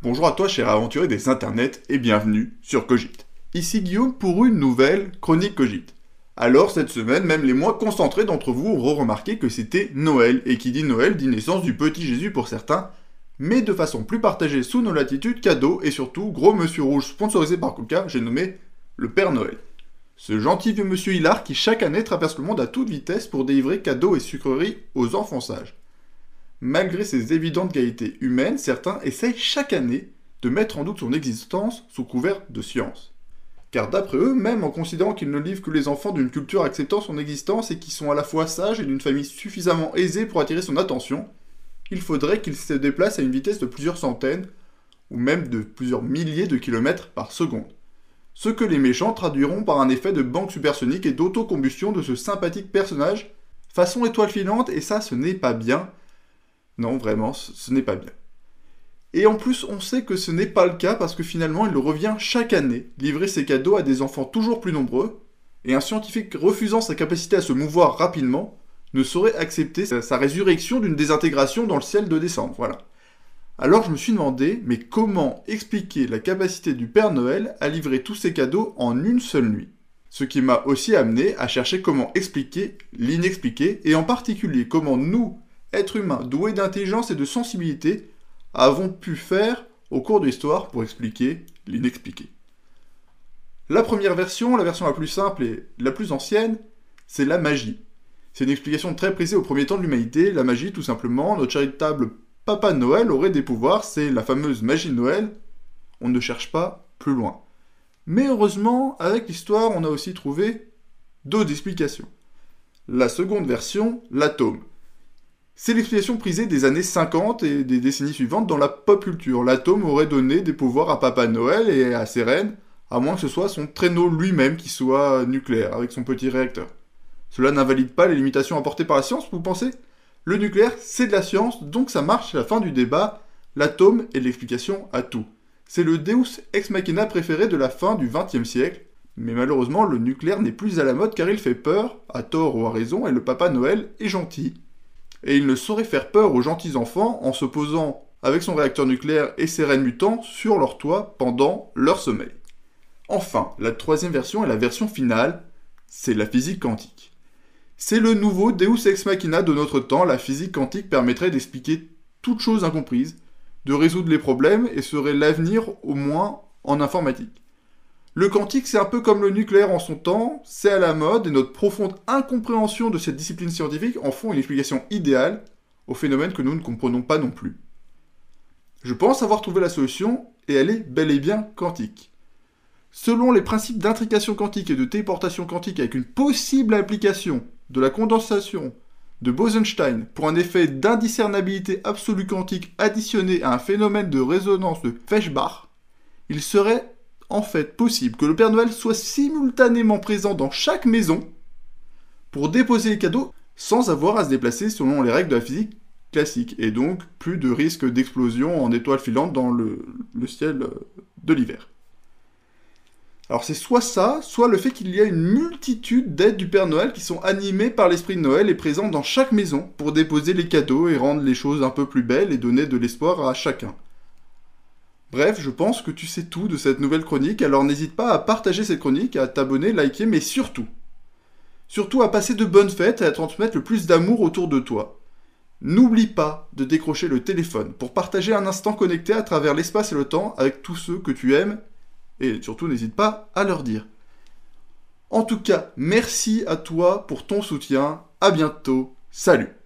Bonjour à toi cher aventurier des internets et bienvenue sur Cogite. Ici Guillaume pour une nouvelle chronique Cogite. Alors cette semaine, même les moins concentrés d'entre vous auront remarqué que c'était Noël, et qui dit Noël dit naissance du petit Jésus pour certains, mais de façon plus partagée sous nos latitudes, cadeau et surtout gros monsieur rouge sponsorisé par Coca, j'ai nommé le Père Noël. Ce gentil vieux monsieur Hilar qui chaque année traverse le monde à toute vitesse pour délivrer cadeaux et sucreries aux enfants sages. Malgré ses évidentes qualités humaines, certains essayent chaque année de mettre en doute son existence sous couvert de science. Car d'après eux, même en considérant qu'ils ne livrent que les enfants d'une culture acceptant son existence et qui sont à la fois sages et d'une famille suffisamment aisée pour attirer son attention, il faudrait qu'ils se déplacent à une vitesse de plusieurs centaines, ou même de plusieurs milliers de kilomètres par seconde. Ce que les méchants traduiront par un effet de banque supersonique et d'autocombustion de ce sympathique personnage, façon étoile filante, et ça ce n'est pas bien, non, vraiment, ce n'est pas bien. Et en plus, on sait que ce n'est pas le cas parce que finalement, il revient chaque année livrer ses cadeaux à des enfants toujours plus nombreux, et un scientifique refusant sa capacité à se mouvoir rapidement ne saurait accepter sa résurrection d'une désintégration dans le ciel de décembre. Voilà. Alors je me suis demandé, mais comment expliquer la capacité du Père Noël à livrer tous ses cadeaux en une seule nuit? Ce qui m'a aussi amené à chercher comment expliquer l'inexpliqué, et en particulier comment nous, êtres humains doués d'intelligence et de sensibilité, avons pu faire au cours de l'histoire pour expliquer l'inexpliqué. La première version, la version la plus simple et la plus ancienne, c'est la magie. C'est une explication très précise au premier temps de l'humanité. La magie, tout simplement, notre charitable Papa Noël aurait des pouvoirs, c'est la fameuse magie de Noël. On ne cherche pas plus loin. Mais heureusement, avec l'histoire, on a aussi trouvé d'autres explications. La seconde version, l'atome. C'est l'explication prisée des années 50 et des décennies suivantes dans la pop culture. L'atome aurait donné des pouvoirs à Papa Noël et à ses reines, à moins que ce soit son traîneau lui-même qui soit nucléaire, avec son petit réacteur. Cela n'invalide pas les limitations apportées par la science, vous pensez? Le nucléaire, c'est de la science, donc ça marche à la fin du débat. L'atome est l'explication à tout. C'est le Deus ex machina préféré de la fin du XXe siècle, mais malheureusement le nucléaire n'est plus à la mode car il fait peur, à tort ou à raison, et le Papa Noël est gentil et il ne saurait faire peur aux gentils enfants en se posant avec son réacteur nucléaire et ses rennes mutants sur leur toit pendant leur sommeil. Enfin, la troisième version est la version finale, c'est la physique quantique. C'est le nouveau Deus ex machina de notre temps, la physique quantique permettrait d'expliquer toute chose incomprise, de résoudre les problèmes et serait l'avenir au moins en informatique. Le quantique, c'est un peu comme le nucléaire en son temps, c'est à la mode et notre profonde incompréhension de cette discipline scientifique en font une explication idéale au phénomène que nous ne comprenons pas non plus. Je pense avoir trouvé la solution et elle est bel et bien quantique. Selon les principes d'intrication quantique et de téléportation quantique avec une possible application de la condensation de Bose-Einstein pour un effet d'indiscernabilité absolue quantique additionné à un phénomène de résonance de Feshbach, il serait en fait possible que le Père Noël soit simultanément présent dans chaque maison pour déposer les cadeaux sans avoir à se déplacer selon les règles de la physique classique, et donc plus de risque d'explosion en étoiles filantes dans le, ciel euh, de l'hiver. Alors c'est soit ça, soit le fait qu'il y a une multitude d'aides du Père Noël qui sont animées par l'esprit de Noël et présentes dans chaque maison pour déposer les cadeaux et rendre les choses un peu plus belles et donner de l'espoir à chacun. Bref, je pense que tu sais tout de cette nouvelle chronique, alors n'hésite pas à partager cette chronique, à t'abonner, liker, mais surtout, surtout à passer de bonnes fêtes et à transmettre le plus d'amour autour de toi. N'oublie pas de décrocher le téléphone pour partager un instant connecté à travers l'espace et le temps avec tous ceux que tu aimes, et surtout n'hésite pas à leur dire. En tout cas, merci à toi pour ton soutien, à bientôt, salut